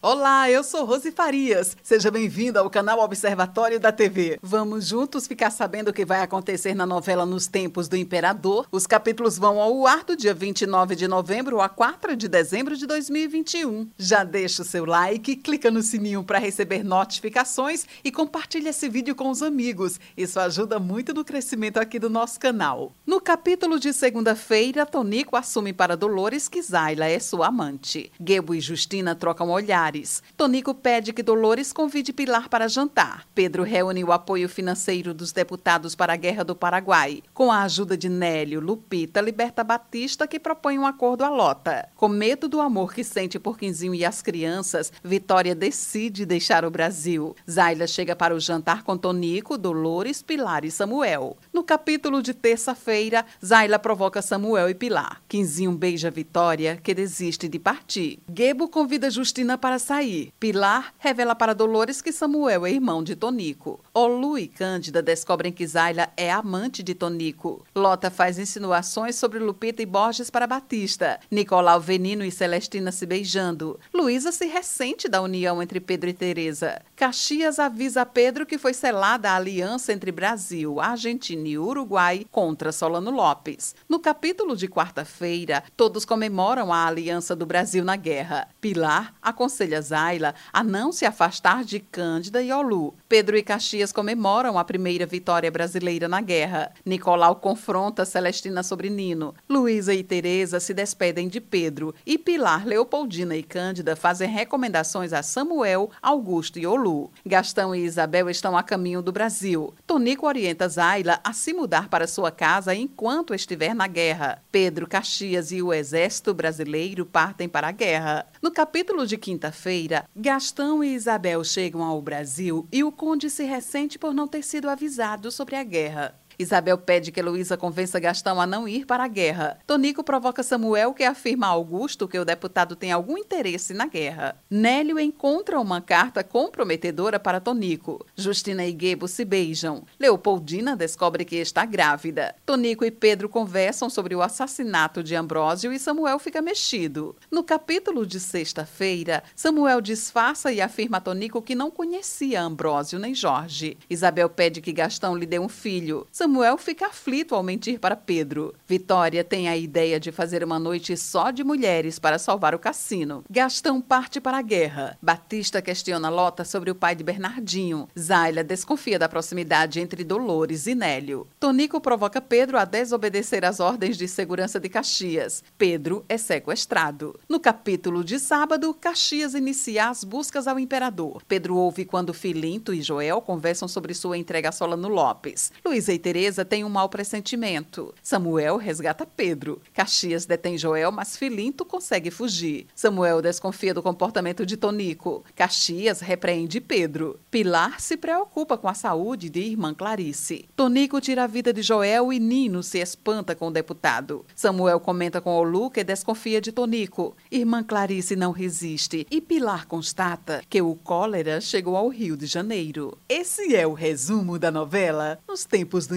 Olá, eu sou Rose Farias. Seja bem-vindo ao canal Observatório da TV. Vamos juntos ficar sabendo o que vai acontecer na novela Nos Tempos do Imperador. Os capítulos vão ao ar do dia 29 de novembro a 4 de dezembro de 2021. Já deixa o seu like, clica no sininho para receber notificações e compartilha esse vídeo com os amigos. Isso ajuda muito no crescimento aqui do nosso canal. No capítulo de segunda-feira, Tonico assume para Dolores que Zayla é sua amante. Gebo e Justina trocam olhares Tonico pede que Dolores convide Pilar para jantar. Pedro reúne o apoio financeiro dos deputados para a Guerra do Paraguai. Com a ajuda de Nélio, Lupita liberta Batista, que propõe um acordo à Lota. Com medo do amor que sente por Quinzinho e as crianças, Vitória decide deixar o Brasil. Zayla chega para o jantar com Tonico, Dolores, Pilar e Samuel. No capítulo de terça-feira, Zayla provoca Samuel e Pilar. Quinzinho beija Vitória, que desiste de partir. Gebo convida Justina para sair. Pilar revela para Dolores que Samuel é irmão de Tonico. Olu e Cândida descobrem que Zayla é amante de Tonico. Lota faz insinuações sobre Lupita e Borges para Batista. Nicolau Venino e Celestina se beijando. Luísa se ressente da união entre Pedro e Teresa. Caxias avisa Pedro que foi selada a aliança entre Brasil, Argentina e Uruguai contra Solano Lopes. No capítulo de quarta-feira, todos comemoram a aliança do Brasil na guerra. Pilar aconselha Zayla a não se afastar de Cândida e Olu. Pedro e Caxias comemoram a primeira vitória brasileira na guerra. Nicolau confronta Celestina sobre Nino. Luísa e Teresa se despedem de Pedro. E Pilar, Leopoldina e Cândida fazem recomendações a Samuel, Augusto e Olu. Gastão e Isabel estão a caminho do Brasil. Tonico orienta Zayla a se mudar para sua casa enquanto estiver na guerra. Pedro, Caxias e o exército brasileiro partem para a guerra. No capítulo de quinta-feira, Gastão e Isabel chegam ao Brasil e o conde se ressente por não ter sido avisado sobre a guerra. Isabel pede que Luísa convença Gastão a não ir para a guerra. Tonico provoca Samuel, que afirma a Augusto que o deputado tem algum interesse na guerra. Nélio encontra uma carta comprometedora para Tonico. Justina e Gebo se beijam. Leopoldina descobre que está grávida. Tonico e Pedro conversam sobre o assassinato de Ambrósio e Samuel fica mexido. No capítulo de sexta-feira, Samuel disfarça e afirma a Tonico que não conhecia Ambrósio nem Jorge. Isabel pede que Gastão lhe dê um filho. Samuel fica aflito ao mentir para Pedro. Vitória tem a ideia de fazer uma noite só de mulheres para salvar o cassino. Gastão parte para a guerra. Batista questiona Lota sobre o pai de Bernardinho. Zayla desconfia da proximidade entre Dolores e Nélio. Tonico provoca Pedro a desobedecer às ordens de segurança de Caxias. Pedro é sequestrado. No capítulo de sábado, Caxias inicia as buscas ao imperador. Pedro ouve quando Filinto e Joel conversam sobre sua entrega a Solano Lopes. Luísa e Teresa tem um mau pressentimento. Samuel resgata Pedro. Caxias detém Joel, mas Filinto consegue fugir. Samuel desconfia do comportamento de Tonico. Caxias repreende Pedro. Pilar se preocupa com a saúde de irmã Clarice. Tonico tira a vida de Joel e Nino se espanta com o deputado. Samuel comenta com Olu que desconfia de Tonico. Irmã Clarice não resiste e Pilar constata que o cólera chegou ao Rio de Janeiro. Esse é o resumo da novela Nos Tempos do